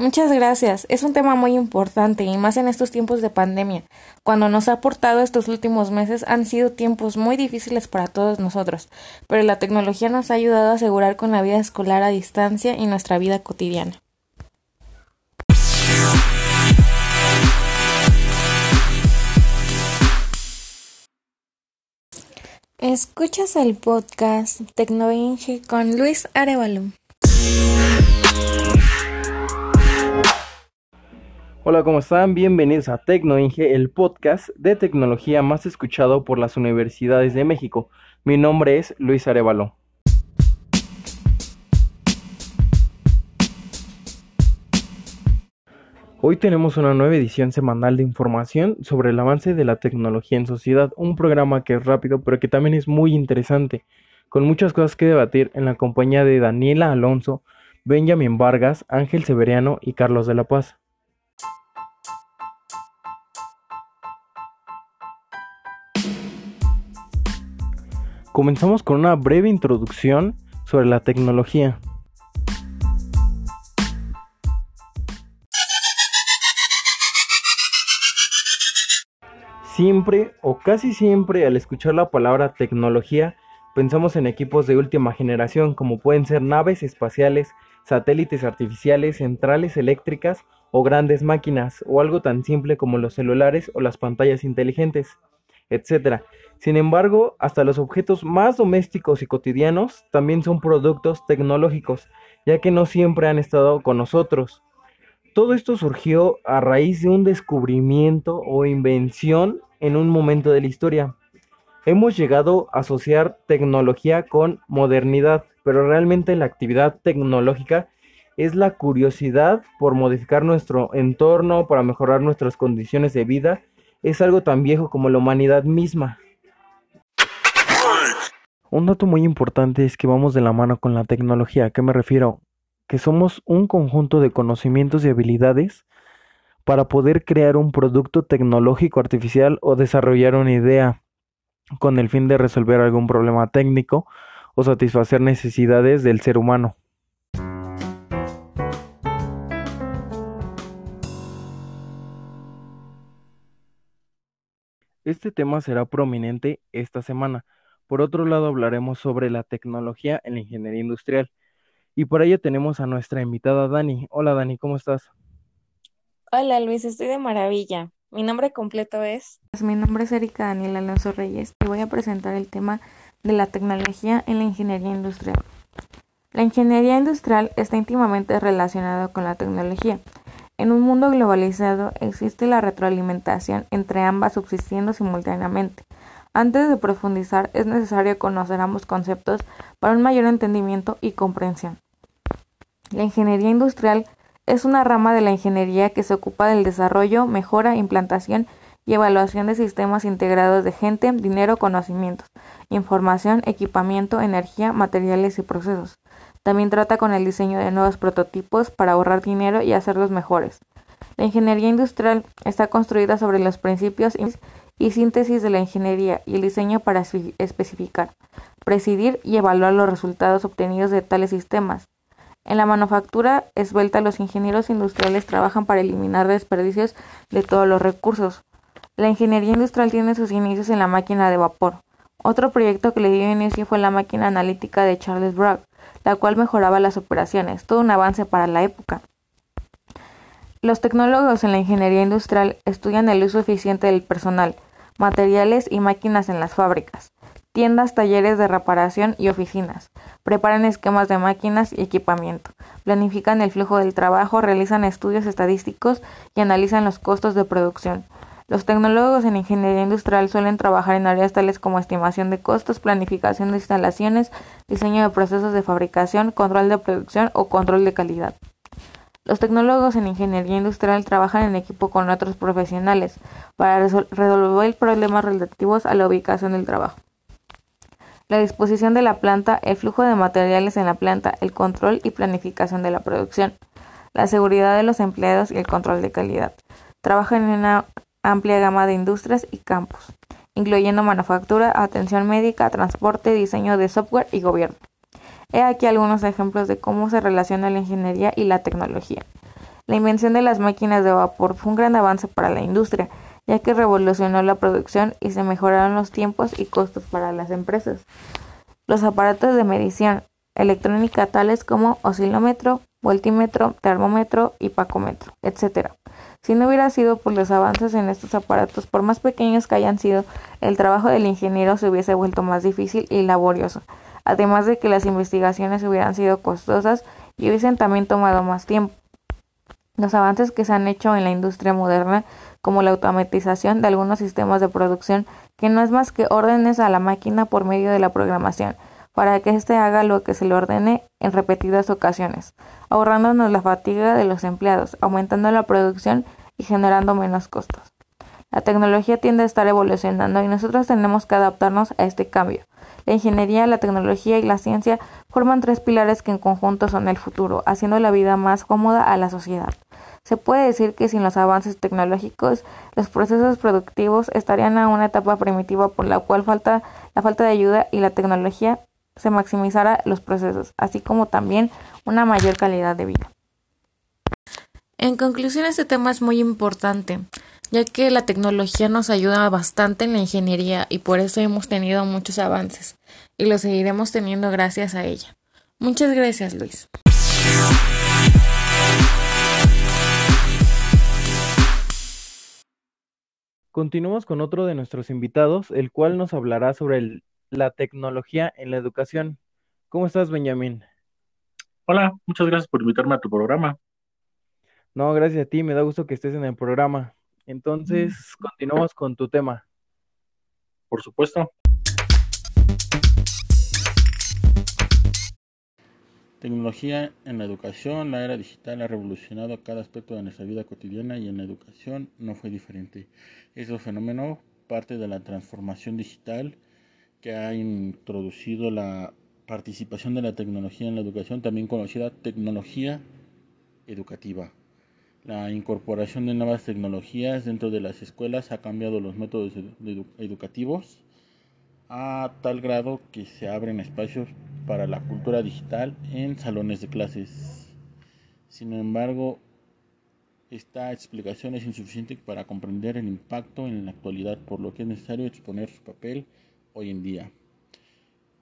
Muchas gracias. Es un tema muy importante y más en estos tiempos de pandemia. Cuando nos ha aportado estos últimos meses han sido tiempos muy difíciles para todos nosotros, pero la tecnología nos ha ayudado a asegurar con la vida escolar a distancia y nuestra vida cotidiana. Escuchas el podcast Tecnoinge con Luis Arevalo. Hola, ¿cómo están? Bienvenidos a Tecnoinge, el podcast de tecnología más escuchado por las universidades de México. Mi nombre es Luis Arevalo. Hoy tenemos una nueva edición semanal de información sobre el avance de la tecnología en sociedad, un programa que es rápido pero que también es muy interesante, con muchas cosas que debatir en la compañía de Daniela Alonso, Benjamin Vargas, Ángel Severiano y Carlos de la Paz. Comenzamos con una breve introducción sobre la tecnología. Siempre o casi siempre al escuchar la palabra tecnología pensamos en equipos de última generación como pueden ser naves espaciales, satélites artificiales, centrales eléctricas o grandes máquinas o algo tan simple como los celulares o las pantallas inteligentes, etc. Sin embargo, hasta los objetos más domésticos y cotidianos también son productos tecnológicos, ya que no siempre han estado con nosotros. Todo esto surgió a raíz de un descubrimiento o invención en un momento de la historia. Hemos llegado a asociar tecnología con modernidad, pero realmente la actividad tecnológica es la curiosidad por modificar nuestro entorno, para mejorar nuestras condiciones de vida. Es algo tan viejo como la humanidad misma. Un dato muy importante es que vamos de la mano con la tecnología. ¿A qué me refiero? Que somos un conjunto de conocimientos y habilidades para poder crear un producto tecnológico artificial o desarrollar una idea con el fin de resolver algún problema técnico o satisfacer necesidades del ser humano. Este tema será prominente esta semana. Por otro lado, hablaremos sobre la tecnología en la ingeniería industrial. Y por ello tenemos a nuestra invitada Dani. Hola Dani, ¿cómo estás? Hola Luis, estoy de maravilla. Mi nombre completo es... Mi nombre es Erika Daniela Alonso Reyes y voy a presentar el tema de la tecnología en la ingeniería industrial. La ingeniería industrial está íntimamente relacionada con la tecnología. En un mundo globalizado existe la retroalimentación entre ambas subsistiendo simultáneamente. Antes de profundizar es necesario conocer ambos conceptos para un mayor entendimiento y comprensión. La ingeniería industrial es una rama de la ingeniería que se ocupa del desarrollo, mejora, implantación y evaluación de sistemas integrados de gente, dinero, conocimientos, información, equipamiento, energía, materiales y procesos. También trata con el diseño de nuevos prototipos para ahorrar dinero y hacerlos mejores. La ingeniería industrial está construida sobre los principios y síntesis de la ingeniería y el diseño para especificar, presidir y evaluar los resultados obtenidos de tales sistemas, en la manufactura esbelta los ingenieros industriales trabajan para eliminar desperdicios de todos los recursos. La ingeniería industrial tiene sus inicios en la máquina de vapor. Otro proyecto que le dio inicio fue la máquina analítica de Charles Bragg, la cual mejoraba las operaciones, todo un avance para la época. Los tecnólogos en la ingeniería industrial estudian el uso eficiente del personal, materiales y máquinas en las fábricas tiendas, talleres de reparación y oficinas. Preparan esquemas de máquinas y equipamiento. Planifican el flujo del trabajo, realizan estudios estadísticos y analizan los costos de producción. Los tecnólogos en ingeniería industrial suelen trabajar en áreas tales como estimación de costos, planificación de instalaciones, diseño de procesos de fabricación, control de producción o control de calidad. Los tecnólogos en ingeniería industrial trabajan en equipo con otros profesionales para resolver problemas relativos a la ubicación del trabajo la disposición de la planta, el flujo de materiales en la planta, el control y planificación de la producción, la seguridad de los empleados y el control de calidad. Trabajan en una amplia gama de industrias y campos, incluyendo manufactura, atención médica, transporte, diseño de software y gobierno. He aquí algunos ejemplos de cómo se relaciona la ingeniería y la tecnología. La invención de las máquinas de vapor fue un gran avance para la industria, ya que revolucionó la producción y se mejoraron los tiempos y costos para las empresas. Los aparatos de medición electrónica tales como oscilómetro, voltímetro, termómetro y pacómetro, etc. Si no hubiera sido por los avances en estos aparatos, por más pequeños que hayan sido, el trabajo del ingeniero se hubiese vuelto más difícil y laborioso, además de que las investigaciones hubieran sido costosas y hubiesen también tomado más tiempo. Los avances que se han hecho en la industria moderna, como la automatización de algunos sistemas de producción, que no es más que órdenes a la máquina por medio de la programación, para que éste haga lo que se le ordene en repetidas ocasiones, ahorrándonos la fatiga de los empleados, aumentando la producción y generando menos costos. La tecnología tiende a estar evolucionando y nosotros tenemos que adaptarnos a este cambio. La ingeniería, la tecnología y la ciencia forman tres pilares que en conjunto son el futuro, haciendo la vida más cómoda a la sociedad. Se puede decir que sin los avances tecnológicos, los procesos productivos estarían a una etapa primitiva por la cual falta la falta de ayuda y la tecnología se maximizara los procesos, así como también una mayor calidad de vida. En conclusión, este tema es muy importante, ya que la tecnología nos ayuda bastante en la ingeniería y por eso hemos tenido muchos avances y lo seguiremos teniendo gracias a ella. Muchas gracias, Luis. Continuamos con otro de nuestros invitados, el cual nos hablará sobre el la tecnología en la educación. ¿Cómo estás, Benjamín? Hola, muchas gracias por invitarme a tu programa. No, gracias a ti, me da gusto que estés en el programa. Entonces, mm. continuamos con tu tema. Por supuesto. Tecnología en la educación, la era digital ha revolucionado cada aspecto de nuestra vida cotidiana y en la educación no fue diferente. Ese fenómeno parte de la transformación digital que ha introducido la participación de la tecnología en la educación, también conocida tecnología educativa. La incorporación de nuevas tecnologías dentro de las escuelas ha cambiado los métodos educativos a tal grado que se abren espacios para la cultura digital en salones de clases. Sin embargo, esta explicación es insuficiente para comprender el impacto en la actualidad, por lo que es necesario exponer su papel hoy en día.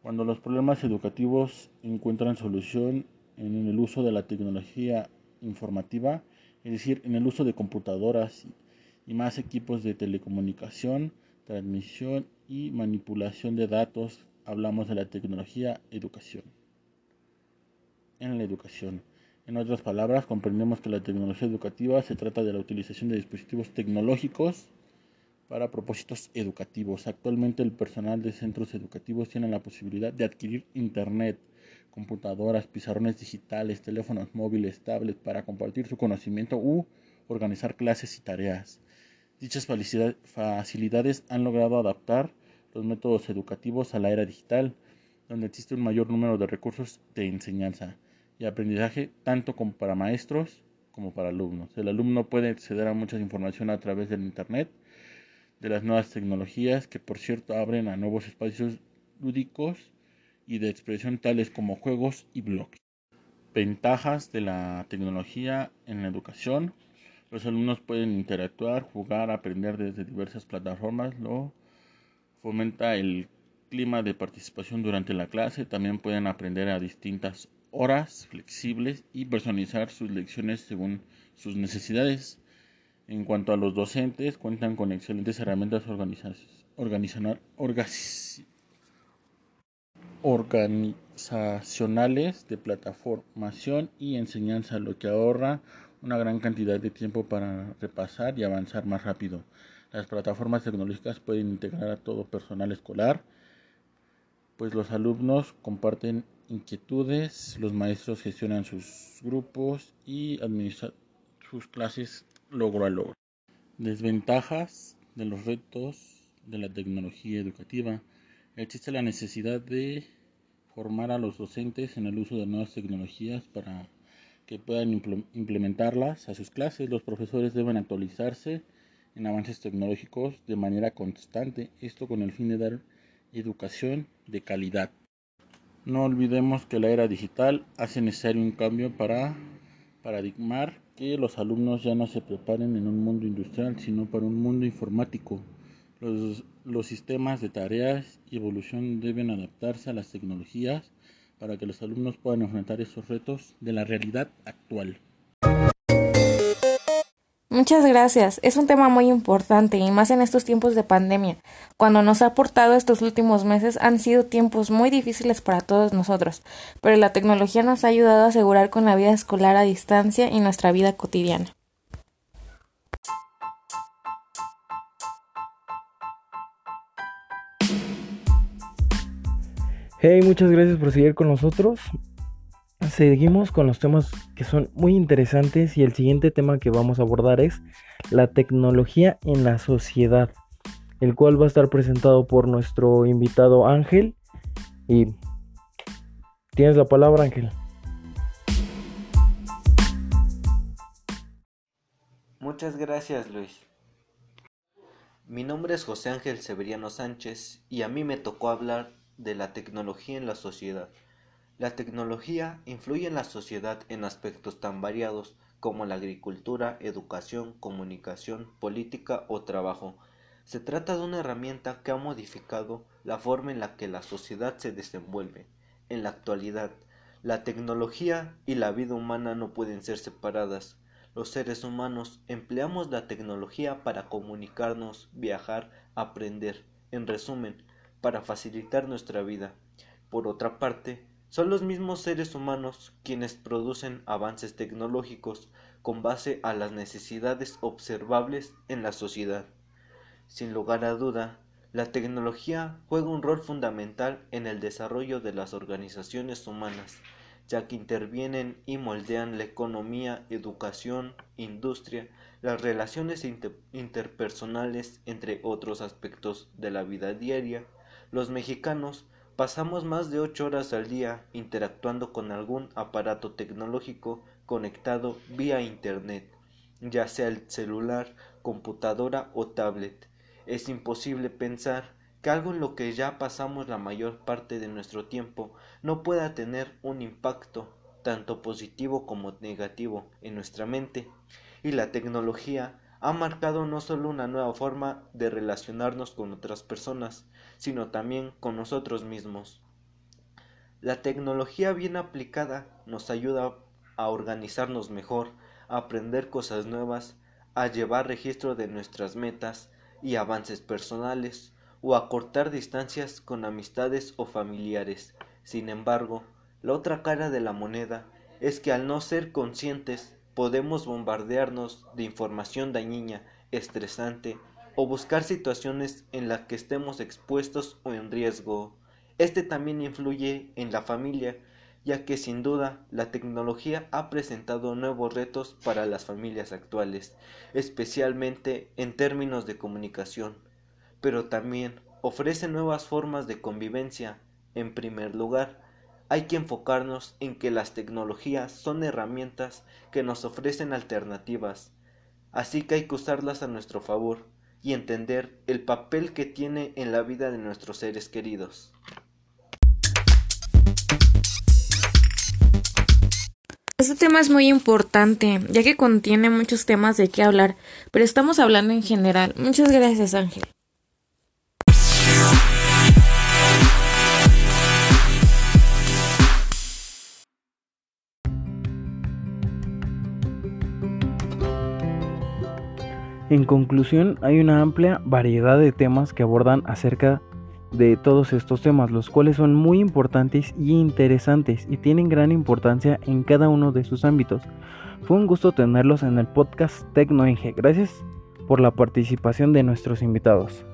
Cuando los problemas educativos encuentran solución en el uso de la tecnología informativa, es decir, en el uso de computadoras y más equipos de telecomunicación, transmisión y manipulación de datos, hablamos de la tecnología educación. En la educación. En otras palabras, comprendemos que la tecnología educativa se trata de la utilización de dispositivos tecnológicos para propósitos educativos. Actualmente el personal de centros educativos tiene la posibilidad de adquirir Internet, computadoras, pizarrones digitales, teléfonos móviles, tablets para compartir su conocimiento u organizar clases y tareas. Dichas facilidades han logrado adaptar los métodos educativos a la era digital, donde existe un mayor número de recursos de enseñanza y aprendizaje tanto como para maestros como para alumnos. El alumno puede acceder a mucha información a través del Internet, de las nuevas tecnologías que por cierto abren a nuevos espacios lúdicos y de expresión tales como juegos y blogs. Ventajas de la tecnología en la educación. Los alumnos pueden interactuar, jugar, aprender desde diversas plataformas. Lo fomenta el clima de participación durante la clase. También pueden aprender a distintas horas flexibles y personalizar sus lecciones según sus necesidades. En cuanto a los docentes, cuentan con excelentes herramientas organizacionales de plataformación y enseñanza, lo que ahorra una gran cantidad de tiempo para repasar y avanzar más rápido. Las plataformas tecnológicas pueden integrar a todo personal escolar, pues los alumnos comparten inquietudes, los maestros gestionan sus grupos y administran sus clases logro a logro. Desventajas de los retos de la tecnología educativa. Existe la necesidad de formar a los docentes en el uso de nuevas tecnologías para que puedan implementarlas a sus clases. Los profesores deben actualizarse en avances tecnológicos de manera constante, esto con el fin de dar educación de calidad. No olvidemos que la era digital hace necesario un cambio para paradigmar que los alumnos ya no se preparen en un mundo industrial, sino para un mundo informático. Los, los sistemas de tareas y evolución deben adaptarse a las tecnologías para que los alumnos puedan enfrentar esos retos de la realidad actual. Muchas gracias. Es un tema muy importante y más en estos tiempos de pandemia. Cuando nos ha aportado estos últimos meses han sido tiempos muy difíciles para todos nosotros, pero la tecnología nos ha ayudado a asegurar con la vida escolar a distancia y nuestra vida cotidiana. Hey, muchas gracias por seguir con nosotros. Seguimos con los temas que son muy interesantes y el siguiente tema que vamos a abordar es la tecnología en la sociedad, el cual va a estar presentado por nuestro invitado Ángel. Y tienes la palabra Ángel. Muchas gracias Luis. Mi nombre es José Ángel Severiano Sánchez y a mí me tocó hablar de la tecnología en la sociedad. La tecnología influye en la sociedad en aspectos tan variados como la agricultura, educación, comunicación, política o trabajo. Se trata de una herramienta que ha modificado la forma en la que la sociedad se desenvuelve. En la actualidad, la tecnología y la vida humana no pueden ser separadas. Los seres humanos empleamos la tecnología para comunicarnos, viajar, aprender. En resumen, para facilitar nuestra vida. Por otra parte, son los mismos seres humanos quienes producen avances tecnológicos con base a las necesidades observables en la sociedad. Sin lugar a duda, la tecnología juega un rol fundamental en el desarrollo de las organizaciones humanas, ya que intervienen y moldean la economía, educación, industria, las relaciones interpersonales, entre otros aspectos de la vida diaria, los mexicanos pasamos más de ocho horas al día interactuando con algún aparato tecnológico conectado vía Internet, ya sea el celular, computadora o tablet. Es imposible pensar que algo en lo que ya pasamos la mayor parte de nuestro tiempo no pueda tener un impacto tanto positivo como negativo en nuestra mente. Y la tecnología ha marcado no solo una nueva forma de relacionarnos con otras personas, sino también con nosotros mismos. La tecnología bien aplicada nos ayuda a organizarnos mejor, a aprender cosas nuevas, a llevar registro de nuestras metas y avances personales, o a cortar distancias con amistades o familiares. Sin embargo, la otra cara de la moneda es que al no ser conscientes podemos bombardearnos de información dañina, estresante o buscar situaciones en las que estemos expuestos o en riesgo. Este también influye en la familia, ya que sin duda la tecnología ha presentado nuevos retos para las familias actuales, especialmente en términos de comunicación, pero también ofrece nuevas formas de convivencia. En primer lugar, hay que enfocarnos en que las tecnologías son herramientas que nos ofrecen alternativas, así que hay que usarlas a nuestro favor y entender el papel que tiene en la vida de nuestros seres queridos. Este tema es muy importante, ya que contiene muchos temas de qué hablar, pero estamos hablando en general. Muchas gracias, Ángel. En conclusión, hay una amplia variedad de temas que abordan acerca de todos estos temas, los cuales son muy importantes y interesantes y tienen gran importancia en cada uno de sus ámbitos. Fue un gusto tenerlos en el podcast TecnoEnge. Gracias por la participación de nuestros invitados.